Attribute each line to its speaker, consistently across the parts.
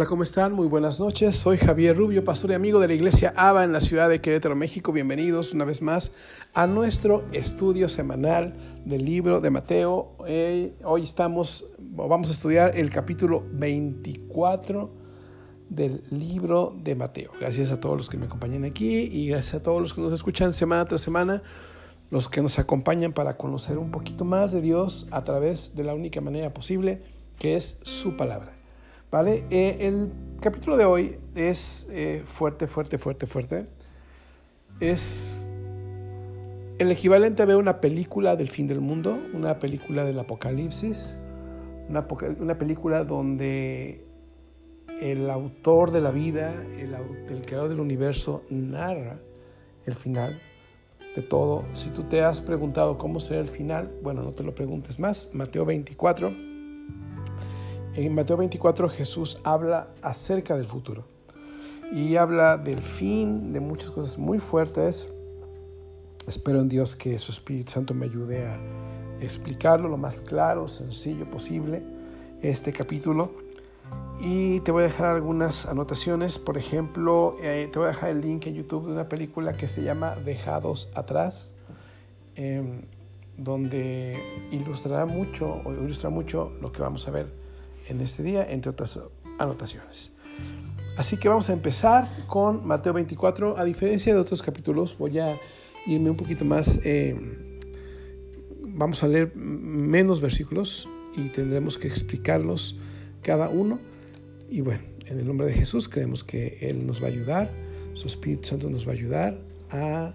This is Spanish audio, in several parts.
Speaker 1: Hola, ¿cómo están? Muy buenas noches. Soy Javier Rubio, pastor y amigo de la iglesia ABA en la ciudad de Querétaro, México. Bienvenidos una vez más a nuestro estudio semanal del libro de Mateo. Eh, hoy estamos, vamos a estudiar el capítulo 24 del libro de Mateo. Gracias a todos los que me acompañan aquí y gracias a todos los que nos escuchan semana tras semana, los que nos acompañan para conocer un poquito más de Dios a través de la única manera posible, que es su palabra. ¿Vale? Eh, el capítulo de hoy es eh, fuerte, fuerte, fuerte, fuerte. Es el equivalente a ver una película del fin del mundo, una película del apocalipsis, una, película donde el autor de la vida, el, el creador del universo, narra el final de todo. Si tú te has preguntado cómo será el final, bueno, no te lo preguntes más. Mateo 24 en Mateo 24 Jesús habla acerca del futuro y habla del fin, de muchas cosas muy fuertes. Espero en Dios que su Espíritu Santo me ayude a explicarlo lo más claro, sencillo posible, este capítulo. Y te voy a dejar algunas anotaciones. Por ejemplo, eh, te voy a dejar el link en YouTube de una película que se llama Dejados Atrás, em, donde ilustrará mucho ilustra mucho lo que vamos a ver en este día, entre otras anotaciones. Así que vamos a empezar con Mateo 24. A diferencia de otros capítulos, voy a irme un poquito más. Eh, vamos a leer menos versículos y tendremos que explicarlos cada uno. Y bueno, en el nombre de Jesús creemos que Él nos va a ayudar, su Espíritu Santo nos va a ayudar a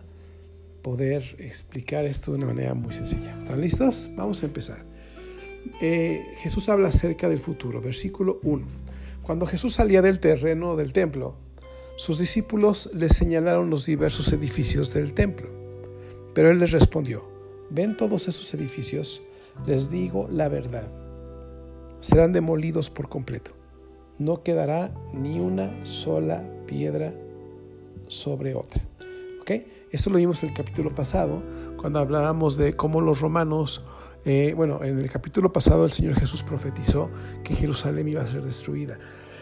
Speaker 1: poder explicar esto de una manera muy sencilla. ¿Están listos? Vamos a empezar. Eh, Jesús habla acerca del futuro. Versículo 1. Cuando Jesús salía del terreno del templo, sus discípulos le señalaron los diversos edificios del templo. Pero él les respondió, ¿ven todos esos edificios? Les digo la verdad. Serán demolidos por completo. No quedará ni una sola piedra sobre otra. ¿Ok? Esto lo vimos en el capítulo pasado, cuando hablábamos de cómo los romanos eh, bueno, en el capítulo pasado el Señor Jesús profetizó que Jerusalén iba a ser destruida.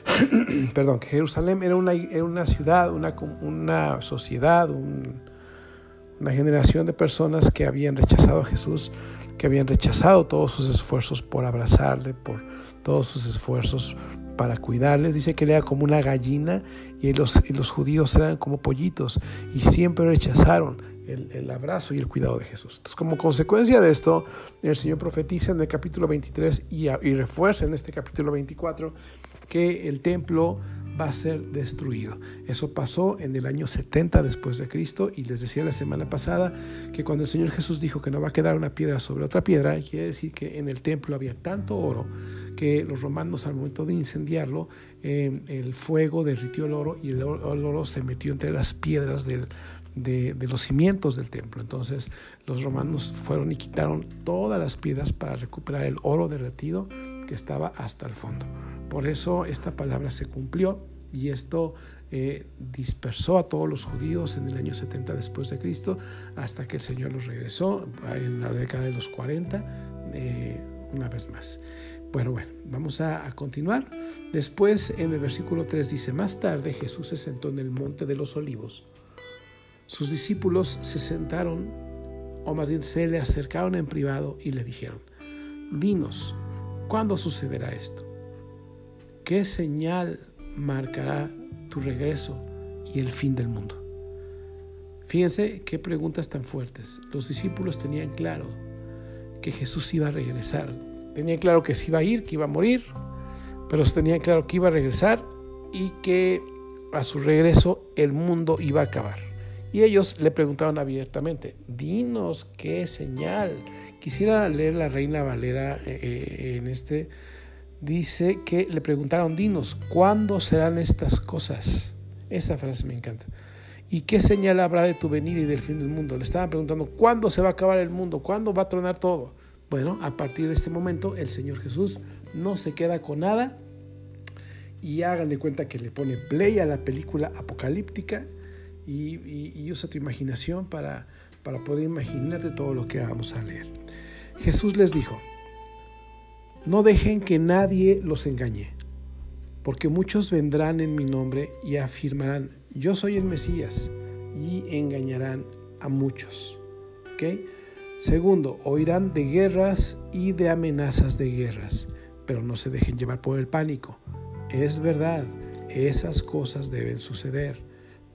Speaker 1: Perdón, que Jerusalén era una, una ciudad, una, una sociedad, una generación de personas que habían rechazado a Jesús, que habían rechazado todos sus esfuerzos por abrazarle, por todos sus esfuerzos para cuidarles. Dice que era como una gallina y los, y los judíos eran como pollitos y siempre rechazaron el, abrazo y el cuidado de Jesús. Entonces, como consecuencia de esto, el Señor profetiza en el capítulo 23 y, refuerza en este capítulo 24 que el templo va a ser destruido. Eso pasó en el año 70 después de Cristo y les decía la semana pasada que cuando el Señor Jesús dijo que no va a quedar una piedra sobre otra piedra, quiere decir que en el templo había tanto oro que los romanos al momento de incendiarlo, eh, el fuego derritió el oro y el oro se metió entre las piedras del, de, los cimientos del templo. Entonces los romanos fueron y quitaron todas las piedras para recuperar el oro derretido que estaba hasta el fondo. Por eso esta palabra se cumplió y esto eh, dispersó a todos los judíos en el año 70 después de Cristo hasta que el Señor los regresó en la década de los 40 eh, una vez más. Bueno, bueno, vamos a, a, continuar. Después en el versículo 3 dice, más tarde Jesús se sentó en el monte de los olivos sus discípulos se sentaron, o más bien se le acercaron en privado y le dijeron, dinos, ¿cuándo sucederá esto? ¿Qué señal marcará tu regreso y el fin del mundo? Fíjense qué preguntas tan fuertes. Los discípulos tenían claro que Jesús iba a regresar. Tenían claro que se iba a ir, que iba a morir, pero tenían claro que iba a regresar y que a su regreso el mundo iba a acabar. Y ellos le preguntaban abiertamente, dinos qué señal. Quisiera leer la Reina Valera eh, eh, en este. Dice que le preguntaron, dinos, ¿cuándo serán estas cosas? Esa frase me encanta. ¿Y qué señal habrá de tu venida y del fin del mundo? Le estaban preguntando, ¿cuándo se va a acabar el mundo? ¿Cuándo va a tronar todo? Bueno, a partir de este momento el Señor Jesús no se queda con nada y hagan de cuenta que le pone play a la película apocalíptica y, usa tu imaginación para, para poder imaginarte todo lo que vamos a leer. Jesús les dijo, no dejen que nadie los engañe. porque muchos vendrán en mi nombre y afirmarán, yo soy el Mesías, y engañarán a muchos. Segundo, oirán de guerras y de amenazas de guerras, pero no se dejen llevar por el pánico. Es verdad, esas cosas deben suceder,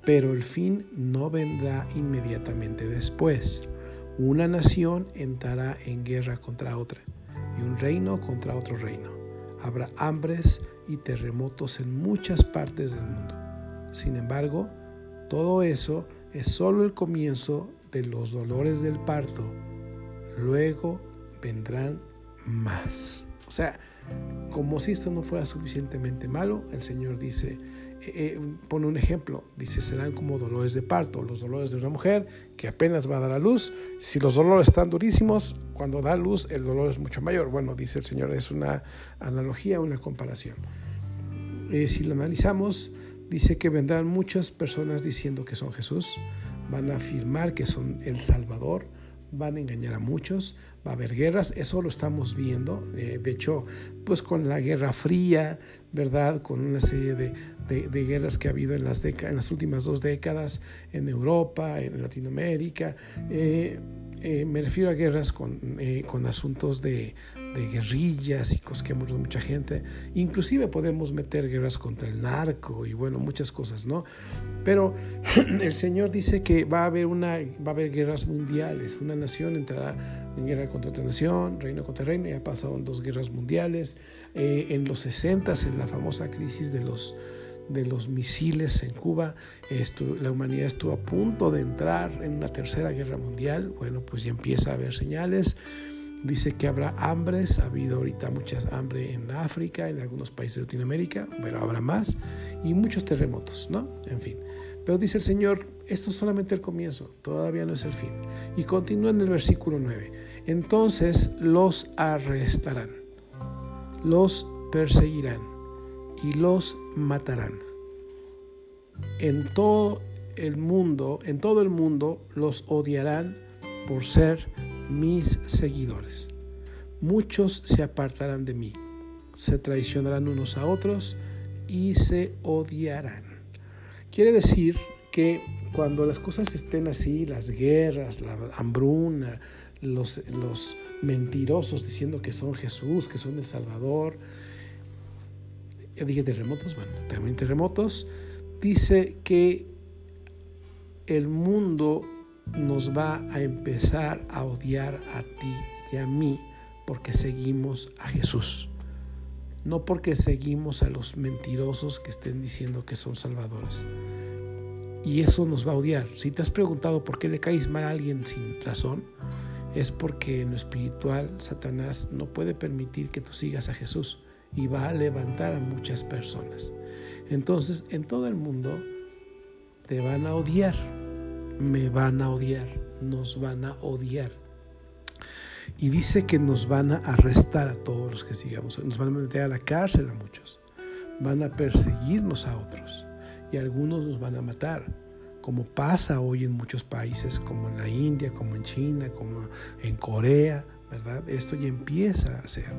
Speaker 1: pero el fin no vendrá inmediatamente después. Una nación entrará en guerra contra otra y un reino contra otro reino. Habrá hambres y terremotos en muchas partes del mundo. Sin embargo, todo eso es solo el comienzo de los dolores del parto. Luego vendrán más. O sea, como si esto no fuera suficientemente malo, el Señor dice, eh, eh, pone un ejemplo, dice, serán como dolores de parto, los dolores de una mujer que apenas va a dar a luz. Si los dolores están durísimos, cuando da luz el dolor es mucho mayor. Bueno, dice el Señor, es una analogía, una comparación. Eh, si lo analizamos, dice que vendrán muchas personas diciendo que son Jesús, van a afirmar que son el Salvador, van a engañar a muchos, va a haber guerras, eso lo estamos viendo, de hecho, pues con la Guerra Fría, ¿verdad? Con una serie de, de, guerras que ha habido en las, en las últimas dos décadas en Europa, en Latinoamérica. Eh, eh, me refiero a guerras con, eh, con asuntos de, guerrillas y cosas que mucha gente. Inclusive podemos meter guerras contra el narco y bueno, muchas cosas, ¿no? Pero el Señor dice que va a haber, una, va a haber guerras mundiales. Una nación entrará en guerra contra otra nación, reino contra reino. Ya pasaron dos guerras mundiales. en los 60, en la famosa crisis de los de los misiles en Cuba, la humanidad estuvo a punto de entrar en una tercera guerra mundial, bueno, pues ya empieza a haber señales. Dice que habrá hambres, ha habido ahorita mucha hambre en África, en algunos países de Latinoamérica, pero habrá más, y muchos terremotos, ¿no? En fin. Pero dice el Señor, esto es solamente el comienzo, todavía no es el fin. Y continúa en el versículo 9. Entonces los arrestarán, los perseguirán y los matarán. En todo el mundo, en todo el mundo los odiarán por ser mis seguidores. Muchos se apartarán de mí, se traicionarán unos a otros y se odiarán. Quiere decir que cuando las cosas estén así, las guerras, la hambruna, los, los mentirosos diciendo que son Jesús, que son el Salvador, ya dije terremotos, bueno, también terremotos, dice que el mundo nos va a empezar a odiar a ti y a mí porque seguimos a Jesús. No porque seguimos a los mentirosos que estén diciendo que son salvadores. Y eso nos va a odiar. Si te has preguntado por qué le caes mal a alguien sin razón, es porque en lo espiritual Satanás no puede permitir que tú sigas a Jesús y va a levantar a muchas personas. Entonces, en todo el mundo te van a odiar, me van a odiar, nos van a odiar. Y dice que nos van a arrestar a todos los que sigamos, nos van a meter a la cárcel a muchos, van a perseguirnos a otros y algunos nos van a matar, como pasa hoy en muchos países, como en la India, como en China, como en Corea, ¿verdad? Esto ya empieza a ser.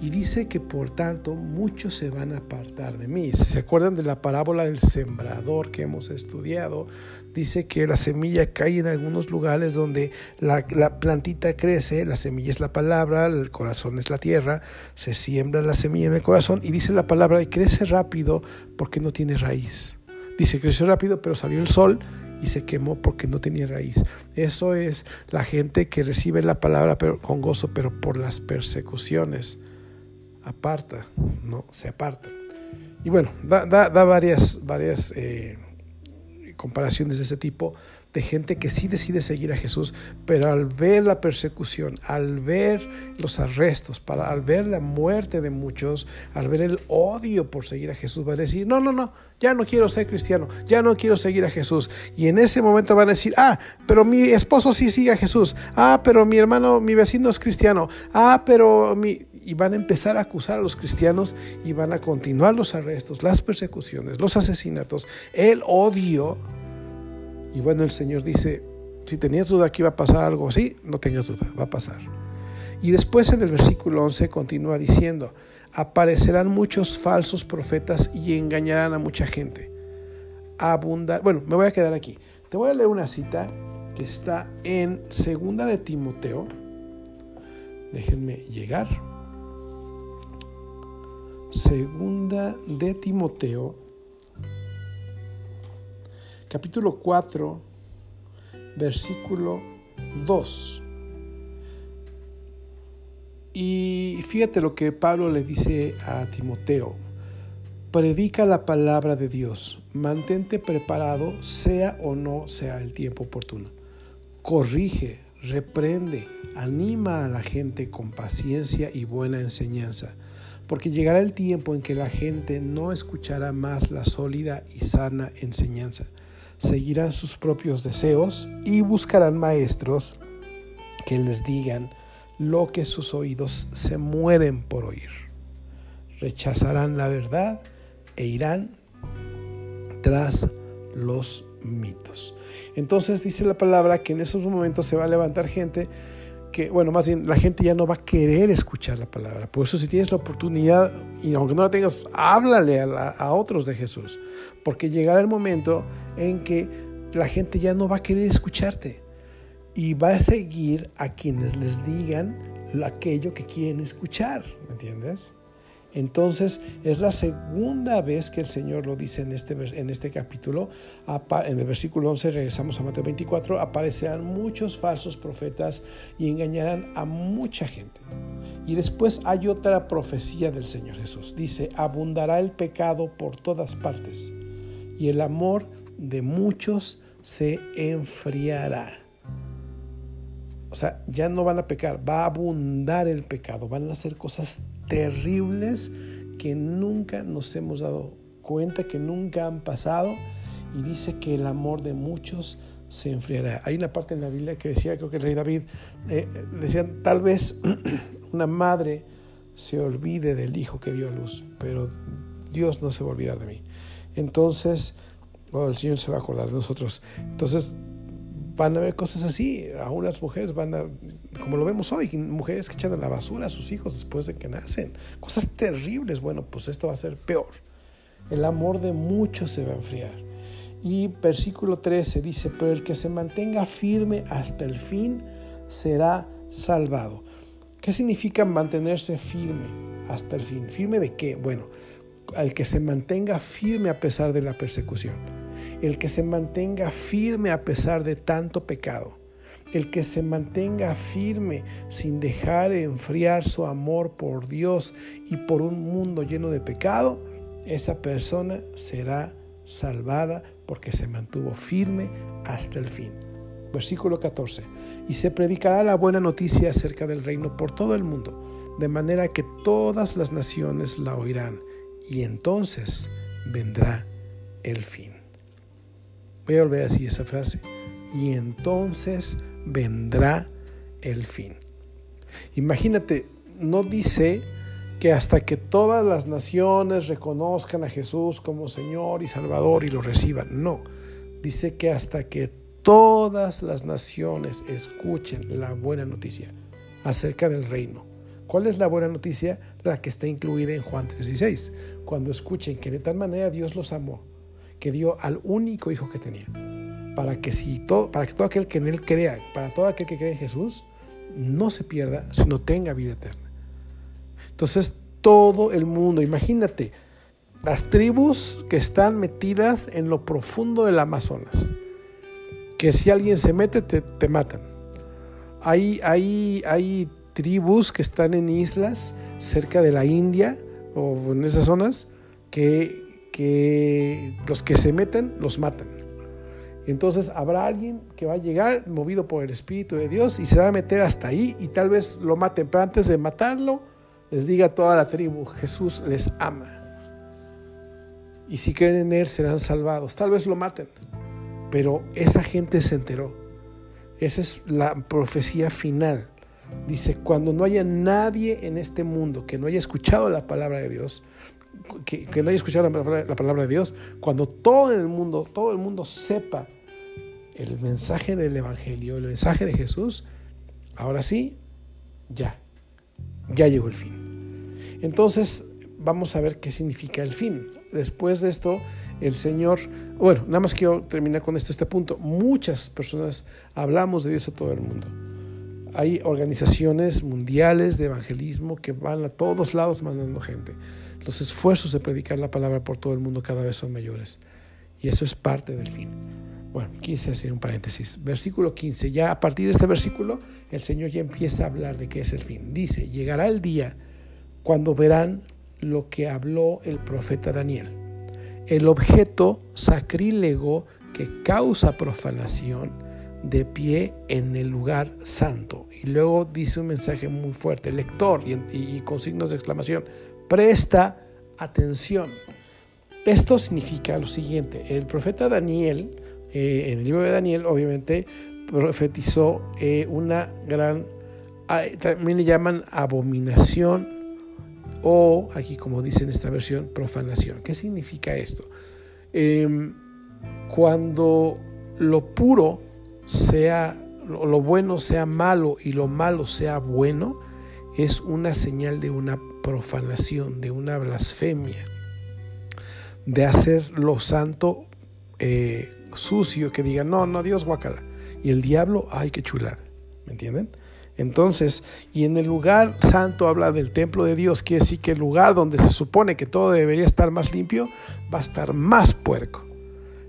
Speaker 1: Y dice que por tanto muchos se van a apartar de mí. Si se acuerdan de la parábola del sembrador que hemos estudiado, dice que la semilla cae en algunos lugares donde la, la plantita crece, la semilla es la palabra, el corazón es la tierra, se siembra la semilla en el corazón y dice la palabra y crece rápido porque no tiene raíz. Dice, creció rápido, pero salió el sol y se quemó porque no tenía raíz. Eso es la gente que recibe la palabra con gozo, pero por las persecuciones aparta, no se aparta. Y bueno, da, da, varias, varias eh, comparaciones de ese tipo de gente que sí decide seguir a Jesús, pero al ver la persecución, al ver los arrestos, para, al ver la muerte de muchos, al ver el odio por seguir a Jesús, van a decir, no, no, no, ya no quiero ser cristiano, ya no quiero seguir a Jesús. Y en ese momento van a decir, ah, pero mi esposo sí sigue a Jesús, ah, pero mi hermano, mi vecino es cristiano, ah, pero mi... Y van a empezar a acusar a los cristianos y van a continuar los arrestos, las persecuciones, los asesinatos, el odio y bueno, el Señor dice, si tenías duda que iba a pasar algo así, no tengas duda, va a pasar. Y después en el versículo 11 continúa diciendo, aparecerán muchos falsos profetas y engañarán a mucha gente. Abundar, bueno, me voy a quedar aquí. Te voy a leer una cita que está en Segunda de Timoteo. Déjenme llegar. Segunda de Timoteo, capítulo 4, versículo 2. Y fíjate lo que Pablo le dice a Timoteo. Predica la palabra de Dios, mantente preparado, sea o no sea el tiempo oportuno. Corrige, reprende, anima a la gente con paciencia y buena enseñanza, porque llegará el tiempo en que la gente no escuchará más la sólida y sana enseñanza. Seguirán sus propios deseos y buscarán maestros que les digan lo que sus oídos se mueren por oír. Rechazarán la verdad e irán tras los mitos. Entonces dice la palabra que en esos momentos se va a levantar gente que, bueno, más bien la gente ya no va a querer escuchar la palabra. Por eso si tienes la oportunidad, y aunque no la tengas, háblale a, a otros de Jesús, porque llegará el momento en que la gente ya no va a querer escucharte y va a seguir a quienes les digan aquello que quieren escuchar, ¿me entiendes? Entonces es la segunda vez que el Señor lo dice en este, en este capítulo. En el versículo 11 regresamos a Mateo 24. Aparecerán muchos falsos profetas y engañarán a mucha gente. Y después hay otra profecía del Señor Jesús. Dice, abundará el pecado por todas partes y el amor de muchos se enfriará. O sea, ya no van a pecar, va a abundar el pecado, van a hacer cosas terribles que nunca nos hemos dado cuenta, que nunca han pasado. Y dice que el amor de muchos se enfriará. Hay una parte en la Biblia que decía, creo que el rey David, eh, decían, tal vez una madre se olvide del hijo que dio a luz, pero Dios no se va a olvidar de mí. Entonces, el Señor se va a acordar de nosotros. Entonces, van a haber cosas así. Aún las mujeres van a, como lo vemos hoy, mujeres que echan a la basura a sus hijos después de que nacen. Cosas terribles. Bueno, pues esto va a ser peor. El amor de muchos se va a enfriar. Y versículo 13 dice, pero el que se mantenga firme hasta el fin será salvado. ¿Qué significa mantenerse firme hasta el fin? ¿Firme de qué? Bueno, al que se mantenga firme a pesar de la persecución el que se mantenga firme a pesar de tanto pecado, el que se mantenga firme sin dejar enfriar su amor por Dios y por un mundo lleno de pecado, esa persona será salvada porque se mantuvo firme hasta el fin. Versículo 14. Y se predicará la buena noticia acerca del reino por todo el mundo, de manera que todas las naciones la oirán, y entonces vendrá el fin. Voy a volver así esa frase. Y entonces vendrá el fin. Imagínate, no dice que hasta que todas las naciones reconozcan a Jesús como Señor y Salvador y lo reciban. No, dice que hasta que todas las naciones escuchen la buena noticia acerca del reino. ¿Cuál es la buena noticia? La que está incluida en Juan 3:16. Cuando escuchen que de tal manera Dios los amó que dio al único hijo que tenía. Para que, si todo, para que todo aquel que en él crea, para todo aquel que cree en Jesús, no se pierda, sino tenga vida eterna. Entonces, todo el mundo, imagínate, las tribus que están metidas en lo profundo del Amazonas, que si alguien se mete, te, te matan. Hay, hay, hay tribus que están en islas cerca de la India o en esas zonas que que los que se meten los matan. Entonces habrá alguien que va a llegar movido por el Espíritu de Dios y se va a meter hasta ahí y tal vez lo maten. Pero antes de matarlo, les diga a toda la tribu, Jesús les ama. Y si creen en Él serán salvados. Tal vez lo maten. Pero esa gente se enteró. Esa es la profecía final. Dice, cuando no haya nadie en este mundo que no haya escuchado la palabra de Dios, que, no haya escuchado la palabra, de Dios, cuando todo el mundo, todo el mundo sepa el mensaje del Evangelio, el mensaje de Jesús, ahora sí, ya, ya llegó el fin. Entonces, vamos a ver qué significa el fin. Después de esto, el Señor, bueno, nada más quiero terminar con esto, este punto. Muchas personas hablamos de Dios a todo el mundo. Hay organizaciones mundiales de evangelismo que van a todos lados mandando gente. Los esfuerzos de predicar la palabra por todo el mundo cada vez son mayores. Y eso es parte del fin. Bueno, quise hacer un paréntesis. Versículo 15. Ya a partir de este versículo, el Señor ya empieza a hablar de qué es el fin. Dice, llegará el día cuando verán lo que habló el profeta Daniel. El objeto sacrílego que causa profanación de pie en el lugar santo. Y luego dice un mensaje muy fuerte, lector y, con signos de exclamación, presta atención. Esto significa lo siguiente, el profeta Daniel, eh, en el libro de Daniel, obviamente, profetizó eh, una gran, ah, también le llaman abominación o, aquí como dice en esta versión, profanación. ¿Qué significa esto? Em, cuando lo puro sea, lo bueno sea malo y lo malo sea bueno, es una señal de una profanación, de una blasfemia, de hacer lo santo eh, sucio, que diga, no, no, Dios guacala. Y el diablo, ay, qué chulada. ¿Me entienden? Entonces, y en el lugar santo habla del templo de Dios, quiere decir que el lugar donde se supone que todo debería estar más limpio, va a estar más puerco.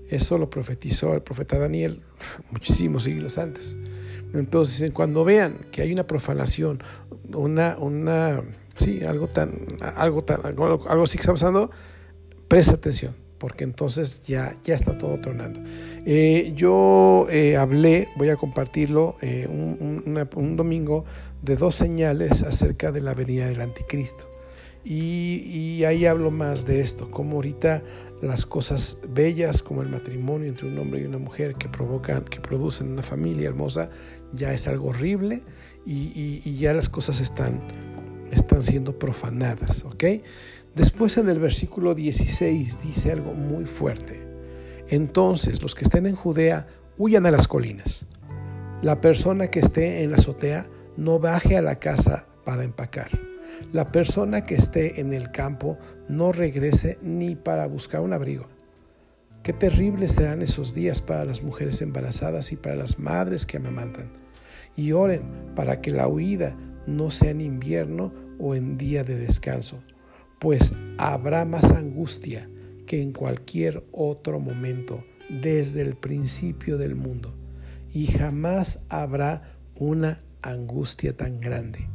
Speaker 1: Eso lo profetizó el profeta Daniel muchísimos siglos antes. Entonces, cuando vean que hay una profanación, una, una, sí, algo tan, algo tan, algo, algo así que está pasando, presta atención porque entonces ya, ya está todo tronando. Eh, yo eh, hablé, voy a compartirlo, eh, un, domingo de dos señales acerca de la venida del anticristo. Y, ahí hablo más de esto, como ahorita las cosas bellas como el matrimonio entre un hombre y una mujer que provocan, que producen una familia hermosa, ya es algo horrible y, ya las cosas están, están siendo profanadas, ¿ok? Después en el versículo 16 dice algo muy fuerte. Entonces los que estén en Judea huyan a las colinas. La persona que esté en la azotea no baje a la casa para empacar. La persona que esté en el campo no regrese ni para buscar un abrigo. Qué terribles serán esos días para las mujeres embarazadas y para las madres que amamantan. Y oren para que la huida no sea en invierno o en día de descanso pues habrá más angustia que en cualquier otro momento desde el principio del mundo, y jamás habrá una angustia tan grande.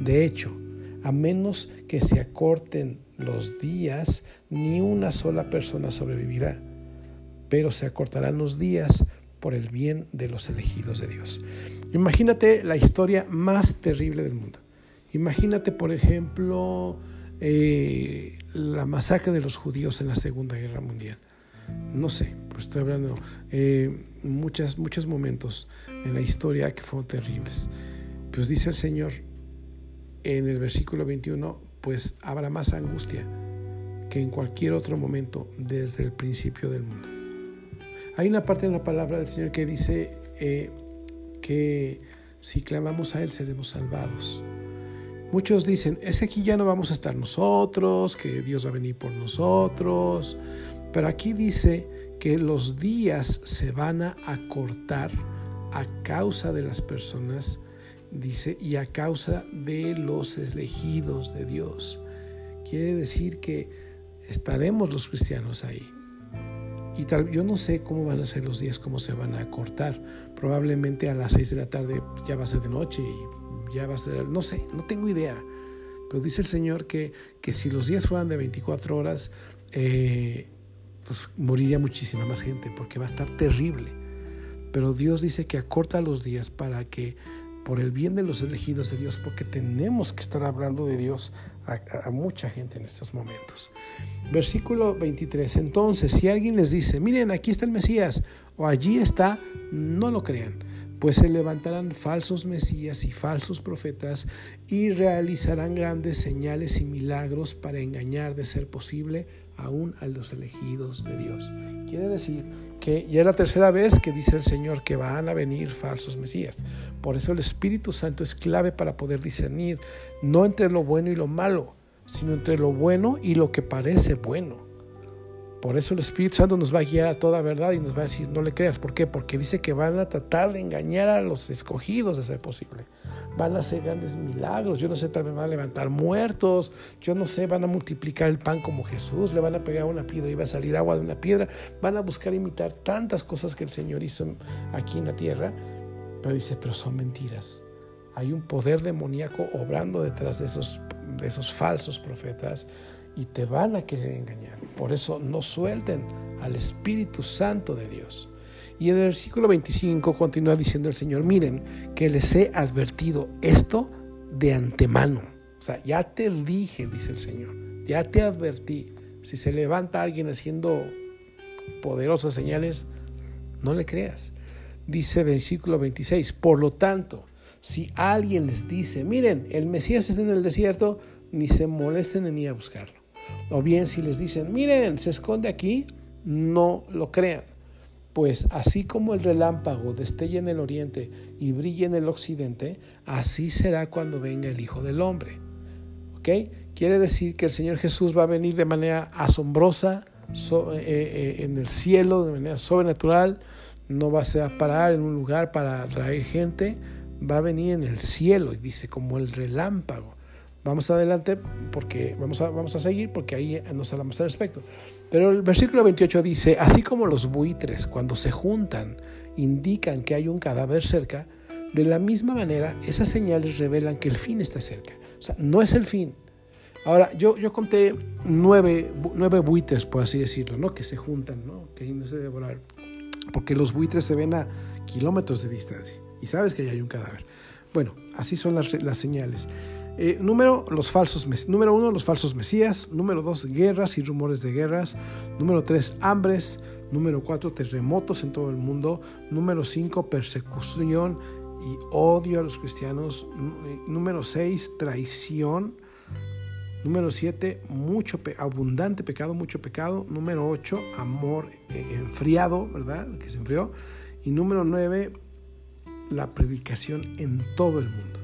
Speaker 1: De hecho, a menos que se acorten los días, ni una sola persona sobrevivirá, pero se acortarán los días por el bien de los elegidos de Dios. Imagínate la historia más terrible del mundo. Imagínate, por ejemplo, eh, la masacre de los judíos en la Segunda Guerra Mundial. No sé, pues estoy hablando eh, muchos momentos en la historia que fueron terribles. Pues dice el Señor en el versículo 21, pues habrá más angustia que en cualquier otro momento desde el principio del mundo. Hay una parte en la palabra del Señor que dice eh, que si clamamos a Él seremos salvados. Muchos dicen, es que aquí ya no vamos a estar nosotros, que Dios va a venir por nosotros, pero aquí dice que los días se van a acortar a causa de las personas, dice, y a causa de los elegidos de Dios. Quiere decir que estaremos los cristianos ahí. Y tal, yo no sé cómo van a ser los días, cómo se van a acortar. Probablemente a las seis de la tarde ya va a ser de noche y ya va a ser, no sé, no tengo idea. Pero dice el Señor que, que si los días fueran de 24 horas, eh, pues moriría muchísima más gente porque va a estar terrible. Pero Dios dice que acorta los días para que por el bien de los elegidos de Dios, porque tenemos que estar hablando de Dios a, a, mucha gente en estos momentos. Versículo 23. Entonces, si alguien les dice, miren, aquí está el Mesías, o allí está, no lo crean pues se levantarán falsos mesías y falsos profetas y realizarán grandes señales y milagros para engañar de ser posible aún a los elegidos de Dios. Quiere decir que ya es la tercera vez que dice el Señor que van a venir falsos mesías. Por eso el Espíritu Santo es clave para poder discernir no entre lo bueno y lo malo, sino entre lo bueno y lo que parece bueno. Por eso el Espíritu Santo nos va a guiar a toda verdad y nos va a decir, no le creas. ¿Por qué? Porque dice que van a tratar de engañar a los escogidos de ser posible. Van a hacer grandes milagros. Yo no sé, tal vez van a levantar muertos. Yo no sé, van a multiplicar el pan como Jesús. Le van a pegar una piedra y va a salir agua de una piedra. Van a buscar imitar tantas cosas que el Señor hizo aquí en la tierra. Pero dice, pero son mentiras. Hay un poder demoníaco obrando detrás de esos, de esos falsos profetas y te van a querer engañar. Por eso no suelten al Espíritu Santo de Dios. Y en el versículo 25 continúa diciendo el Señor, miren que les he advertido esto de antemano. O sea, ya te dije, dice el Señor, ya te advertí. Si se levanta alguien haciendo poderosas señales, no le creas. Dice versículo 26, por lo tanto, si alguien les dice, miren, el Mesías está en el desierto, ni se molesten en ir a buscarlo. O bien si les dicen, miren, se esconde aquí, no lo crean. Pues así como el relámpago destella en el oriente y brilla en el occidente, así será cuando venga el Hijo del Hombre. ¿Ok? Quiere decir que el Señor Jesús va a venir de manera asombrosa eh, eh, en el cielo, de manera sobrenatural. No va a parar en un lugar para atraer gente, va a venir en el cielo, y dice, como el relámpago. Vamos adelante porque vamos a, vamos a seguir porque ahí nos hablamos al respecto. Pero el versículo 28 dice, así como los buitres cuando se juntan indican que hay un cadáver cerca, de la misma manera esas señales revelan que el fin está cerca. O sea, no es el fin. Ahora, yo, yo conté nueve, nueve buitres, por así decirlo, ¿no? que se juntan, ¿no? que no se devorar. Porque los buitres se ven a kilómetros de distancia y sabes que hay un cadáver. Bueno, así son las, las señales. Eh, número, los falsos, número uno, los falsos mesías. Número dos, guerras y rumores de guerras. Número tres, hambres. Número cuatro, terremotos en todo el mundo. Número cinco, persecución y odio a los cristianos. Eh, número seis, traición. Número siete, mucho abundante pecado, mucho pecado. Número ocho, amor eh, enfriado, ¿verdad? Que se enfrió. Y número nueve, la predicación en todo el mundo.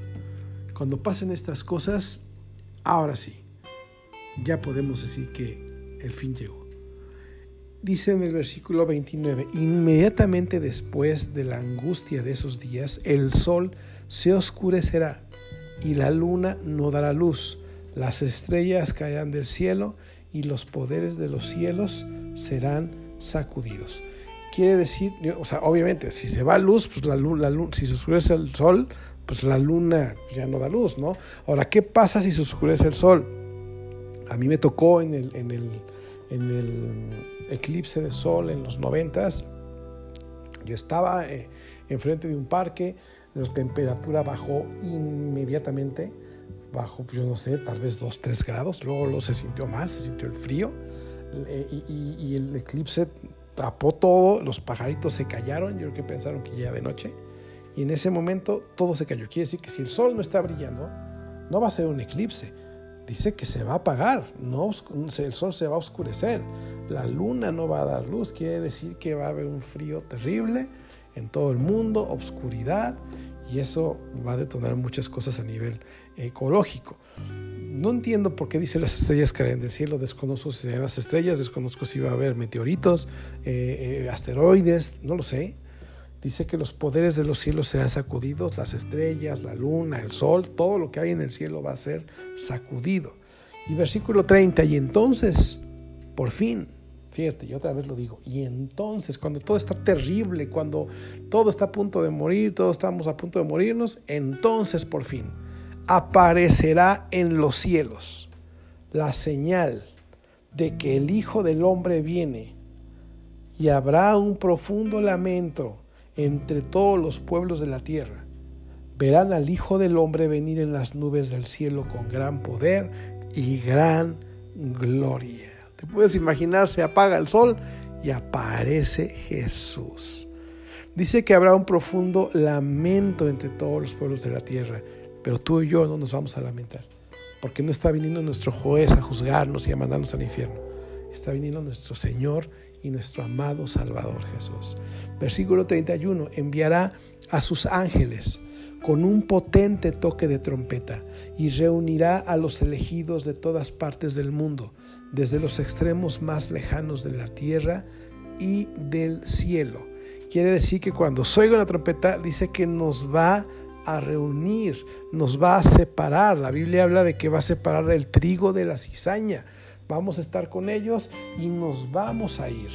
Speaker 1: Cuando pasen estas cosas, ahora sí, ya podemos decir que el fin llegó. Dice en el versículo 29, inmediatamente después de la angustia de esos días, el sol se oscurecerá y la luna no dará luz, las estrellas caerán del cielo y los poderes de los cielos serán sacudidos. Quiere decir, o sea, obviamente, si se va luz, pues la luna, la luna si se oscurece el sol, pues la luna ya no da luz, ¿no? Ahora, ¿qué pasa si se oscurece el sol? A mí me tocó en el, en el, en el eclipse de sol en los noventas. Yo estaba eh, enfrente de un parque, la temperatura bajó inmediatamente, bajó, pues, yo no sé, tal vez 2, 3 grados, luego, se sintió más, se sintió el frío eh, y, y el eclipse tapó todo, los pajaritos se callaron, yo creo que pensaron que ya de noche y en ese momento todo se cayó. Quiere decir que si el sol no está brillando, no va a ser un eclipse. Dice que se va a apagar, no, el sol se va a oscurecer, la luna no va a dar luz, quiere decir que va a haber un frío terrible en todo el mundo, obscuridad, y eso va a detonar muchas cosas a nivel ecológico. No entiendo por qué dice las estrellas caen del cielo, desconozco si serán las estrellas, desconozco si va a haber meteoritos, eh, eh, asteroides, no lo sé. Dice que los poderes de los cielos serán sacudidos, las estrellas, la luna, el sol, todo lo que hay en el cielo va a ser sacudido. Y versículo 30, y entonces, por fin, fíjate, yo otra vez lo digo, y entonces, cuando todo está terrible, cuando todo está a punto de morir, todos estamos a punto de morirnos, entonces por fin aparecerá en los cielos la señal de que el Hijo del Hombre viene y habrá un profundo lamento entre todos los pueblos de la tierra. Verán al Hijo del Hombre venir en las nubes del cielo con gran poder y gran gloria. Te puedes imaginar, se apaga el sol y aparece Jesús. Dice que habrá un profundo lamento entre todos los pueblos de la tierra, pero tú y yo no nos vamos a lamentar, porque no está viniendo nuestro juez a juzgarnos y a mandarnos al infierno. está viniendo nuestro Señor y nuestro amado Salvador Jesús. Versículo 31, enviará a sus ángeles con un potente toque de trompeta y reunirá a los elegidos de todas partes del mundo, desde los extremos más lejanos de la tierra y del cielo. Quiere decir que cuando oiga la trompeta dice que nos va a reunir, nos va a separar. La Biblia habla de que va a separar el trigo de la cizaña. Vamos a estar con ellos y nos vamos a ir.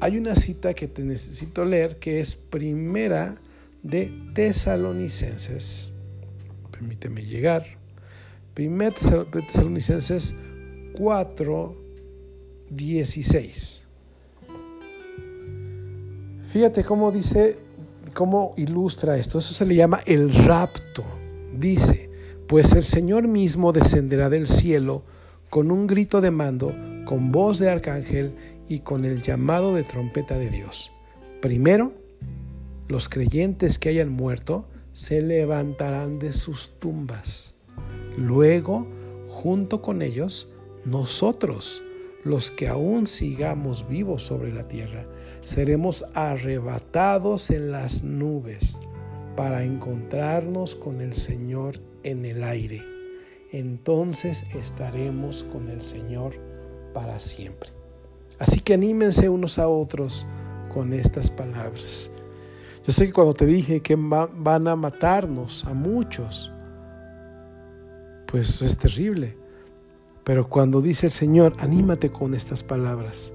Speaker 1: Hay una cita que te necesito leer que es primera de Tesalonicenses. Permíteme llegar. Primera de Tesalonicenses 4, 16. Fíjate cómo dice, cómo ilustra esto. Eso se le llama el rapto. Dice, pues el Señor mismo descenderá del cielo con un grito de mando, con voz de arcángel y con el llamado de trompeta de Dios. Primero, los creyentes que hayan muerto se levantarán de sus tumbas. Luego, junto con ellos, nosotros, los que aún sigamos vivos sobre la tierra, seremos arrebatados en las nubes para encontrarnos con el Señor en el aire. Entonces estaremos con el Señor para siempre. Así que anímense unos a otros con estas palabras. Yo sé que cuando te dije que van a matarnos a muchos, pues es terrible. Pero cuando dice el Señor, anímate con estas palabras.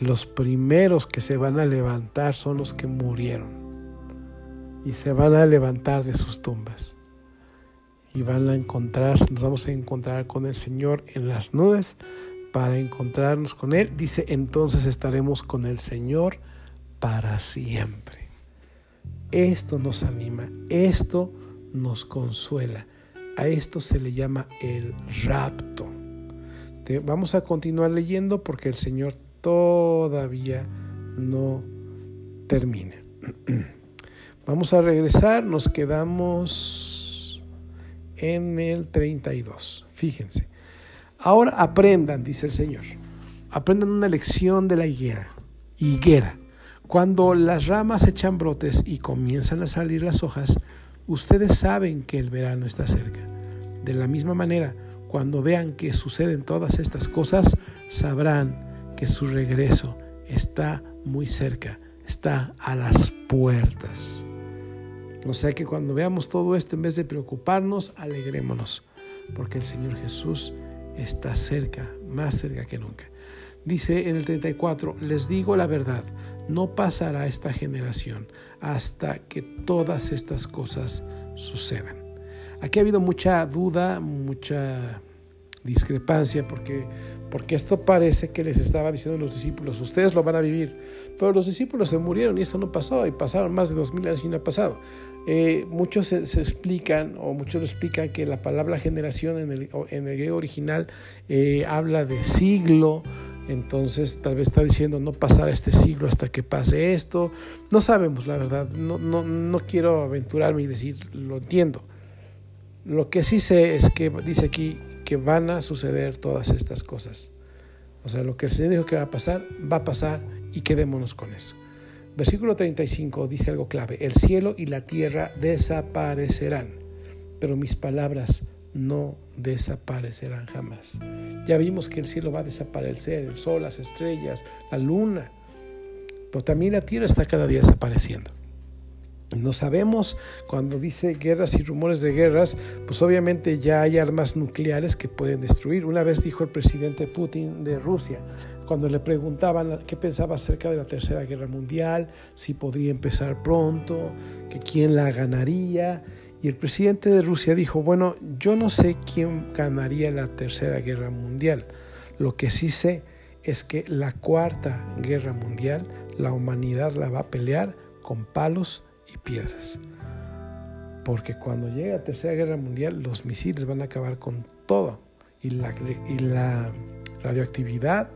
Speaker 1: Los primeros que se van a levantar son los que murieron. Y se van a levantar de sus tumbas. Y van a encontrarse, nos vamos a encontrar con el Señor en las nubes para encontrarnos con Él. Dice, entonces estaremos con el Señor para siempre. Esto nos anima, esto nos consuela. A esto se le llama el rapto. vamos a continuar leyendo porque el Señor todavía no termina. Vamos a regresar, nos quedamos en el 32. Fíjense. Ahora aprendan, dice el Señor. Aprendan una lección de la higuera. Higuera. Cuando las ramas echan brotes y comienzan a salir las hojas, ustedes saben que el verano está cerca. De la misma manera, cuando vean que suceden todas estas cosas, sabrán que su regreso está muy cerca, está a las puertas. O sea que cuando veamos todo esto, en vez de preocuparnos, alegrémonos, porque el Señor Jesús está cerca, más cerca que nunca. Dice en el 34, les digo la verdad, no pasará esta generación hasta que todas estas cosas sucedan. Aquí ha habido mucha duda, mucha discrepancia, porque, porque esto parece que les estaba diciendo a los discípulos, ustedes lo van a vivir, pero los discípulos se murieron y esto no pasó, y pasaron más de dos mil años y no ha pasado. Eh, muchos se, explican, o muchos explican que la palabra generación en el, en el griego original eh, habla de siglo, entonces tal vez está diciendo no pasar este siglo hasta que pase esto. No sabemos, la verdad. No, no, no quiero aventurarme y decir, lo entiendo. Lo que sí sé es que dice aquí que van a suceder todas estas cosas. O sea, lo que el Señor dijo que va a pasar, va a pasar y quedémonos con eso. Versículo 35 dice algo clave. El cielo y la tierra desaparecerán, pero mis palabras no desaparecerán jamás. Ya vimos que el cielo va a desaparecer, el sol, las estrellas, la luna, pero también la tierra está cada día desapareciendo. No sabemos cuando dice guerras y rumores de guerras, pues obviamente ya hay armas nucleares que pueden destruir. Una vez dijo el presidente Putin de Rusia, cuando le preguntaban qué pensaba acerca de la Tercera Guerra Mundial, si podría empezar pronto, que quién la ganaría, y el presidente de Rusia dijo, bueno, yo no sé quién ganaría la Tercera Guerra Mundial. Lo que sí sé es que la Cuarta Guerra Mundial la humanidad la va a pelear con palos y piedras. Porque cuando llegue la Tercera Guerra Mundial, los misiles van a acabar con todo. Y la, y la radioactividad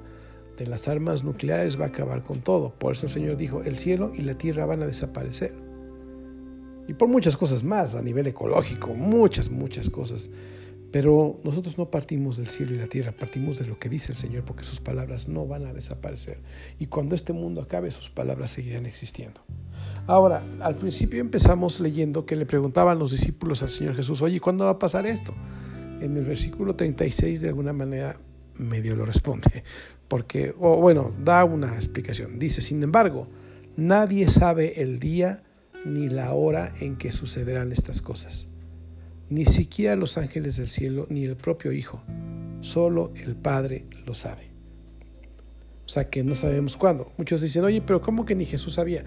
Speaker 1: de las armas nucleares va a acabar con todo. Por eso el Señor dijo, el cielo y la tierra van a desaparecer y por muchas cosas más a nivel ecológico, muchas, muchas cosas. Pero nosotros no partimos del cielo y la tierra, partimos de lo que dice el Señor, porque sus palabras no van a desaparecer. Y cuando este mundo acabe, sus palabras seguirán existiendo. Ahora, al principio empezamos leyendo que le preguntaban los discípulos al Señor Jesús, oye, ¿cuándo va a pasar esto? En el versículo 36 de alguna manera medio lo responde, porque, o bueno, da una explicación. Dice, sin embargo, nadie sabe el día ni la hora en que sucederán estas cosas ni siquiera los ángeles del cielo, ni el propio Hijo. Solo el Padre lo sabe. O sea que no sabemos cuándo. Muchos dicen, oye, pero ¿cómo que ni Jesús sabía?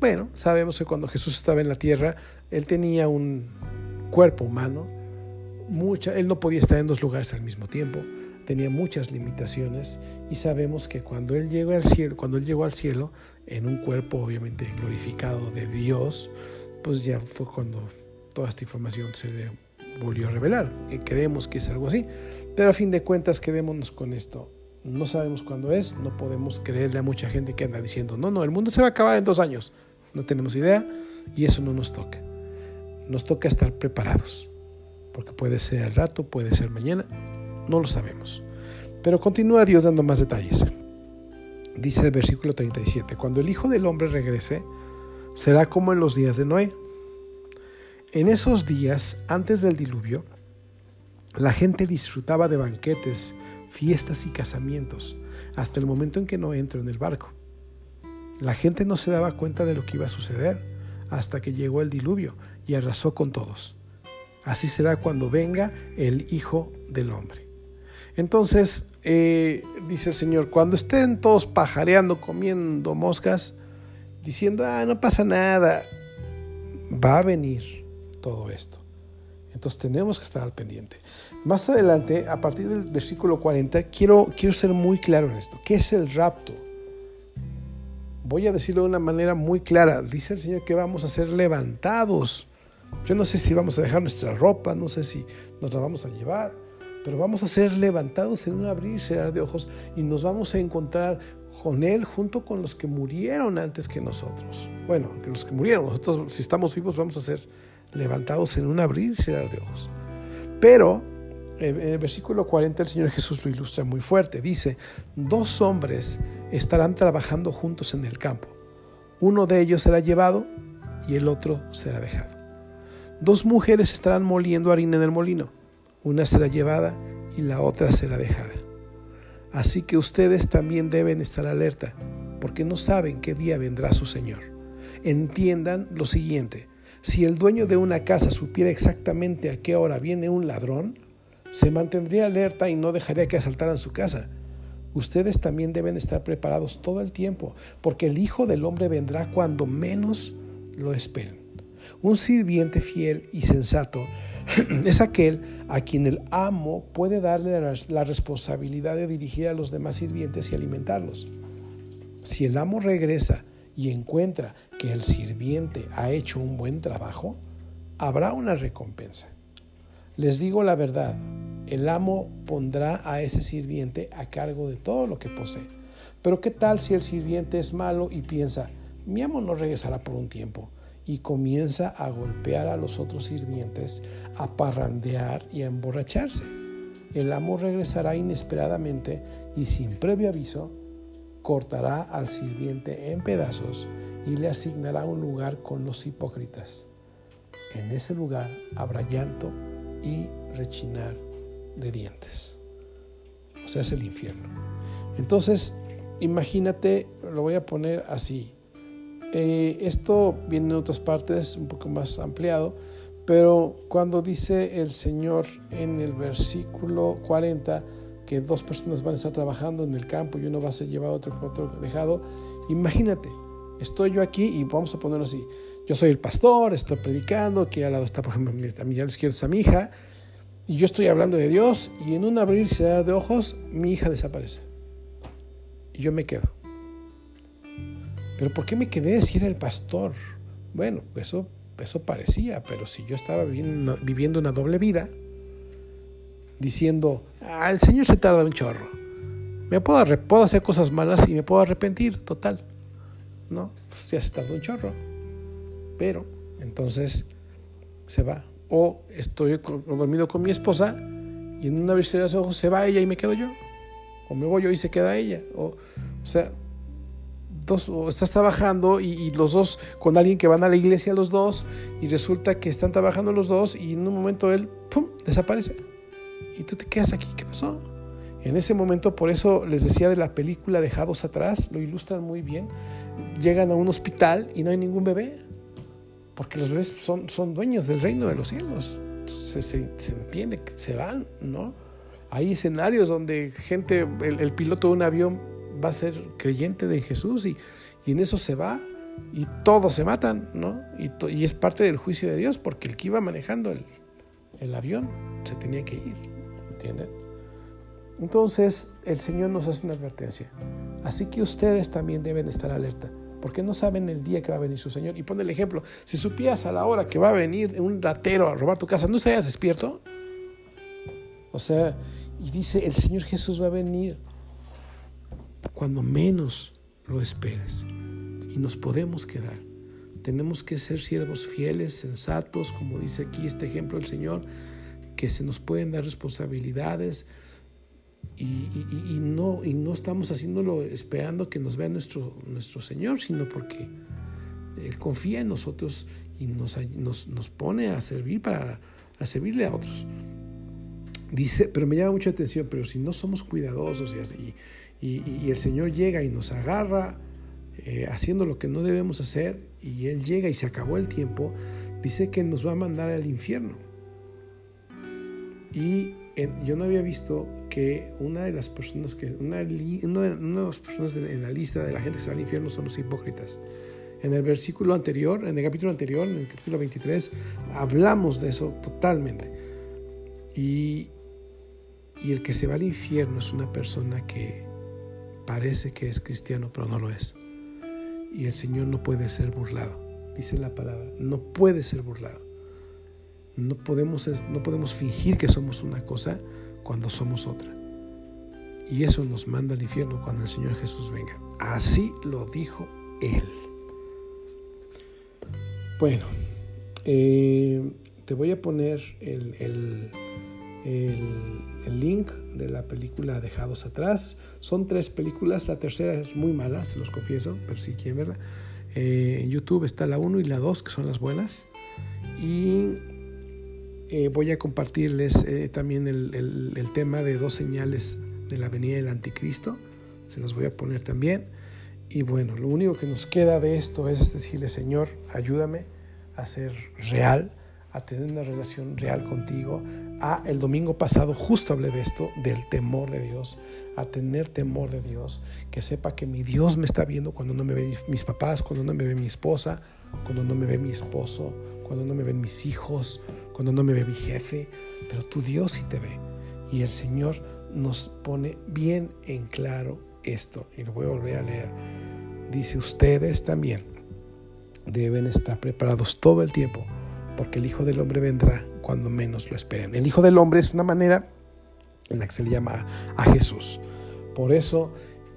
Speaker 1: Bueno, sabemos que cuando Jesús estaba en la tierra, Él tenía un cuerpo humano. Mucha, él no podía estar en dos lugares al mismo tiempo. Tenía muchas limitaciones y sabemos que cuando él llegó al cielo, cuando él llegó al cielo en un cuerpo obviamente glorificado de Dios, pues ya fue cuando toda esta información se le volvió a revelar. Creemos que es algo así. Pero a fin de cuentas, quedémonos con esto. No sabemos cuándo es, no podemos creerle a mucha gente que anda diciendo, no, no, el mundo se va a acabar en dos años. No tenemos idea y eso no nos toca. Nos toca estar preparados, porque puede ser al rato, puede ser mañana, no lo sabemos. Pero continúa Dios dando más detalles. Dice el versículo 37, cuando el Hijo del Hombre regrese, será como en los días de Noé en esos días, antes del diluvio, la gente disfrutaba de banquetes, fiestas y casamientos, hasta el momento en que no entró en el barco. La gente no se daba cuenta de lo que iba a suceder hasta que llegó el diluvio y arrasó con todos. Así será cuando venga el Hijo del Hombre. Entonces, eh, dice el Señor, cuando estén todos pajareando, comiendo moscas, diciendo, ah, no pasa nada, va a venir todo esto. Entonces tenemos que estar al pendiente. Más adelante, a partir del versículo 40, quiero, quiero ser muy claro en esto. ¿Qué es el rapto? Voy a decirlo de una manera muy clara. Dice el Señor que vamos a ser levantados. Yo no sé si vamos a dejar nuestra ropa, no sé si nos la vamos a llevar, pero vamos a ser levantados en un abrir y cerrar de ojos y nos vamos a encontrar con Él junto con los que murieron antes que nosotros. Bueno, que los que murieron, nosotros si estamos vivos vamos a ser levantados en un abrir y cerrar de ojos. Pero en el versículo 40 el Señor Jesús lo ilustra muy fuerte. Dice, dos hombres estarán trabajando juntos en el campo. Uno de ellos será llevado y el otro será dejado. Dos mujeres estarán moliendo harina en el molino. Una será llevada y la otra será dejada. Así que ustedes también deben estar alerta, porque no saben qué día vendrá su Señor. Entiendan lo siguiente, si el dueño de una casa supiera exactamente a qué hora viene un ladrón, se mantendría alerta y no dejaría que asaltaran su casa. Ustedes también deben estar preparados todo el tiempo, porque el Hijo del Hombre vendrá cuando menos lo esperen. Un sirviente fiel y sensato es aquel a quien el amo puede darle la responsabilidad de dirigir a los demás sirvientes y alimentarlos. Si el amo regresa y encuentra que el sirviente ha hecho un buen trabajo, habrá una recompensa. Les digo la verdad, el amo pondrá a ese sirviente a cargo de todo lo que posee. Pero ¿qué tal si el sirviente es malo y piensa, mi amo no regresará por un tiempo? Y comienza a golpear a los otros sirvientes, a parrandear y a emborracharse. El amo regresará inesperadamente y sin previo aviso cortará al sirviente en pedazos y le asignará un lugar con los hipócritas. En ese lugar habrá llanto y rechinar de dientes. O sea, es el infierno. Entonces, imagínate, lo voy a poner así. Eh, esto viene en otras partes, un poco más ampliado, pero cuando dice el Señor en el versículo 40, que dos personas van a estar trabajando en el campo y uno va a ser llevado, otro, otro dejado. Imagínate, estoy yo aquí y vamos a ponerlo así. Yo soy el pastor, estoy predicando, aquí al lado está, por ejemplo, a mi izquierda está mi hija, y yo estoy hablando de Dios, y en un abrir y cerrar de ojos, mi hija desaparece. Y yo me quedo. Pero ¿por qué me quedé si era el pastor? Bueno, eso, eso parecía, pero si yo estaba viviendo, una doble vida, diciendo, ah, el Señor se tarda un chorro. Me puedo, puedo hacer cosas malas y me puedo arrepentir, total. ¿No? Pues ya se tarda un chorro. Pero entonces se va. O estoy dormido con mi esposa y en una abrirse los ojos se va ella y me quedo yo. O me voy yo y se queda ella. O, sea, dos, o estás trabajando y, los dos con alguien que van a la iglesia los dos y resulta que están trabajando los dos y en un momento él, ¡pum!, desaparece. Y tú te quedas aquí, ¿qué pasó? En ese momento, por eso les decía de la película Dejados atrás, lo ilustran muy bien. Llegan a un hospital y no hay ningún bebé, porque los bebés son, son dueños del reino de los cielos. Se, se, entiende que se van, ¿no? Hay escenarios donde gente, el, piloto de un avión va a ser creyente de Jesús y, en eso se va y todos se matan, ¿no? Y, es parte del juicio de Dios porque el que iba manejando el, el avión se tenía que ir, ¿entienden? Entonces el Señor nos hace una advertencia. Así que ustedes también deben estar alerta, porque no saben el día que va a venir su Señor. Y pone el ejemplo, si supieras a la hora que va a venir un ratero a robar tu casa, ¿no estarías despierto? O sea, y dice, el Señor Jesús va a venir cuando menos lo esperes. Y nos podemos quedar. Tenemos que ser siervos fieles, sensatos, como dice aquí este ejemplo del Señor, que se nos pueden dar responsabilidades y, no, y no estamos haciéndolo esperando que nos vea nuestro, nuestro Señor, sino porque Él confía en nosotros y nos, nos, pone a servir para a servirle a otros. Dice, pero me llama mucha atención, pero si no somos cuidadosos y, así, y, el Señor llega y nos agarra eh, haciendo lo que no debemos hacer y Él llega y se acabó el tiempo, dice que nos va a mandar al infierno. Y yo no había visto que una de las personas que una, de, las personas en la lista de la gente que se va al infierno son los hipócritas. En el versículo anterior, en el capítulo anterior, en el capítulo 23, hablamos de eso totalmente. Y, y el que se va al infierno es una persona que parece que es cristiano, pero no lo es. Y el Señor no puede ser burlado. Dice la palabra, no puede ser burlado. No podemos, no podemos fingir que somos una cosa cuando somos otra. Y eso nos manda al infierno cuando el Señor Jesús venga. Así lo dijo Él. Bueno, eh, te voy a poner el, el, el link de la película Dejados Atrás. Son tres películas, la tercera es muy mala, se los confieso, pero si quieren verla. Eh, en YouTube está la 1 y la 2, que son las buenas. Y eh, voy a compartirles eh, también el, el, tema de dos señales de la venida del anticristo. Se los voy a poner también. Y bueno, lo único que nos queda de esto es decirle, Señor, ayúdame a ser real a tener una relación real contigo. Ah, el domingo pasado justo hablé de esto, del temor de Dios, a tener temor de Dios, que sepa que mi Dios me está viendo cuando no me ven mis papás, cuando no me ve mi esposa, cuando no me ve mi esposo, cuando no me ven mis hijos, cuando no me ve mi jefe, pero tu Dios sí te ve. Y el Señor nos pone bien en claro esto, y lo voy a volver a leer. Dice, ustedes también deben estar preparados todo el tiempo porque el Hijo del Hombre vendrá cuando menos lo esperen. El Hijo del Hombre es una manera en la que se le llama a Jesús. Por eso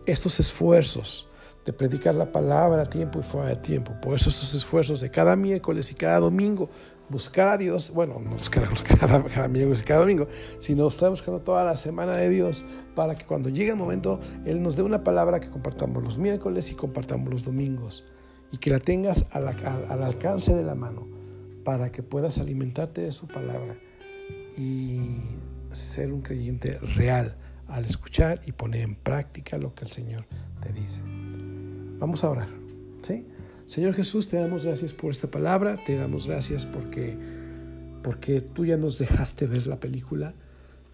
Speaker 1: estos esfuerzos de predicar la palabra a tiempo y fuera de tiempo, por eso estos esfuerzos de cada miércoles y cada domingo, buscar a Dios, bueno, no buscar cada, cada miércoles y cada domingo, sino estar buscando toda la semana de Dios para que cuando llegue el momento Él nos dé una palabra que compartamos los miércoles y compartamos los domingos y que la tengas al alcance de la mano para que puedas alimentarte de su palabra y ser un creyente real al escuchar y poner en práctica lo que el Señor te dice. Vamos a orar. ¿sí? Señor Jesús, te damos gracias por esta palabra, te damos gracias porque, porque tú ya nos dejaste ver la película,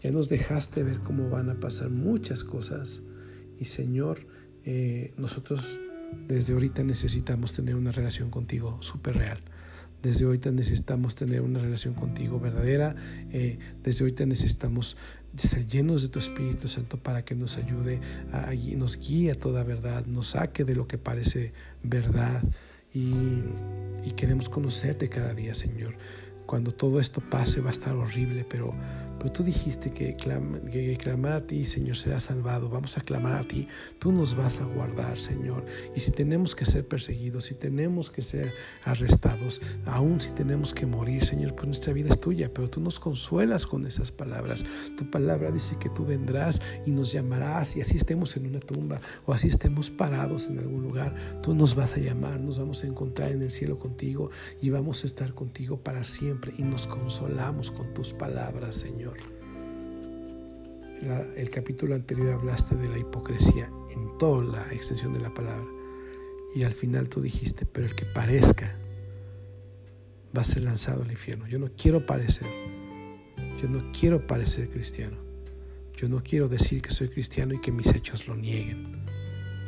Speaker 1: ya nos dejaste ver cómo van a pasar muchas cosas y Señor, eh, nosotros desde ahorita necesitamos tener una relación contigo súper real. Desde ahorita necesitamos tener una relación contigo verdadera. Eh, desde ahorita necesitamos ser llenos de tu Espíritu Santo para que nos ayude, a, nos guíe a toda verdad, nos saque de lo que parece verdad. Y, y queremos conocerte cada día, Señor. cuando todo esto pase va a estar horrible, pero, pero tú dijiste que, que, clamar a ti, Señor, será salvado. Vamos a clamar a ti, tú nos vas a guardar, Señor. Y si tenemos que ser perseguidos, si tenemos que ser arrestados, aún si tenemos que morir, Señor, pues nuestra vida es tuya, pero tú nos consuelas con esas palabras. Tu palabra dice que tú vendrás y nos llamarás y así estemos en una tumba o así estemos parados en algún lugar. Tú nos vas a llamar, nos vamos a encontrar en el cielo contigo y vamos a estar contigo para siempre y nos consolamos con tus palabras, Señor. El capítulo anterior hablaste de la hipocresía en toda la extensión de la palabra. Y al final tú dijiste, pero el que parezca va a ser lanzado al infierno. Yo no quiero parecer. Yo no quiero parecer cristiano. Yo no quiero decir que soy cristiano y que mis hechos lo nieguen.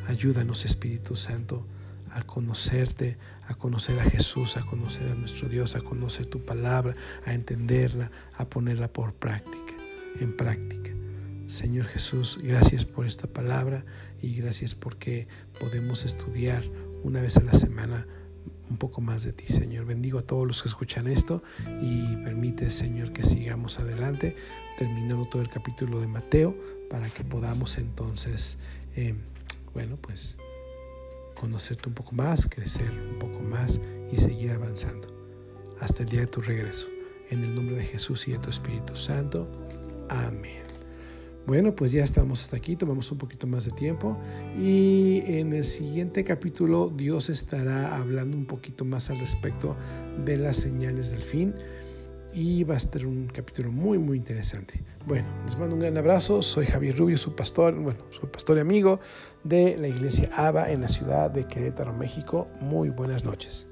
Speaker 1: Ayúdanos, Espíritu Santo, a conocerte, a conocer a Jesús, a conocer a nuestro Dios, a conocer tu palabra, a entenderla, a ponerla por práctica, en práctica. Señor Jesús, gracias por esta palabra y gracias porque podemos estudiar una vez a la semana un poco más de ti, Señor. Bendigo a todos los que escuchan esto y permite, Señor, que sigamos adelante, terminando todo el capítulo de Mateo, para que podamos entonces, eh, bueno, pues conocerte un poco más, crecer un poco más y seguir avanzando hasta el día de tu regreso. En el nombre de Jesús y de tu Espíritu Santo. Amén. Bueno, pues ya estamos hasta aquí, tomamos un poquito más de tiempo y en el siguiente capítulo Dios estará hablando un poquito más al respecto de las señales del fin y va a ser un capítulo muy muy interesante. Bueno, les mando un gran abrazo, soy Javier Rubio, su pastor, bueno, su pastor y amigo de la iglesia ABA en la ciudad de Querétaro, México. Muy buenas noches.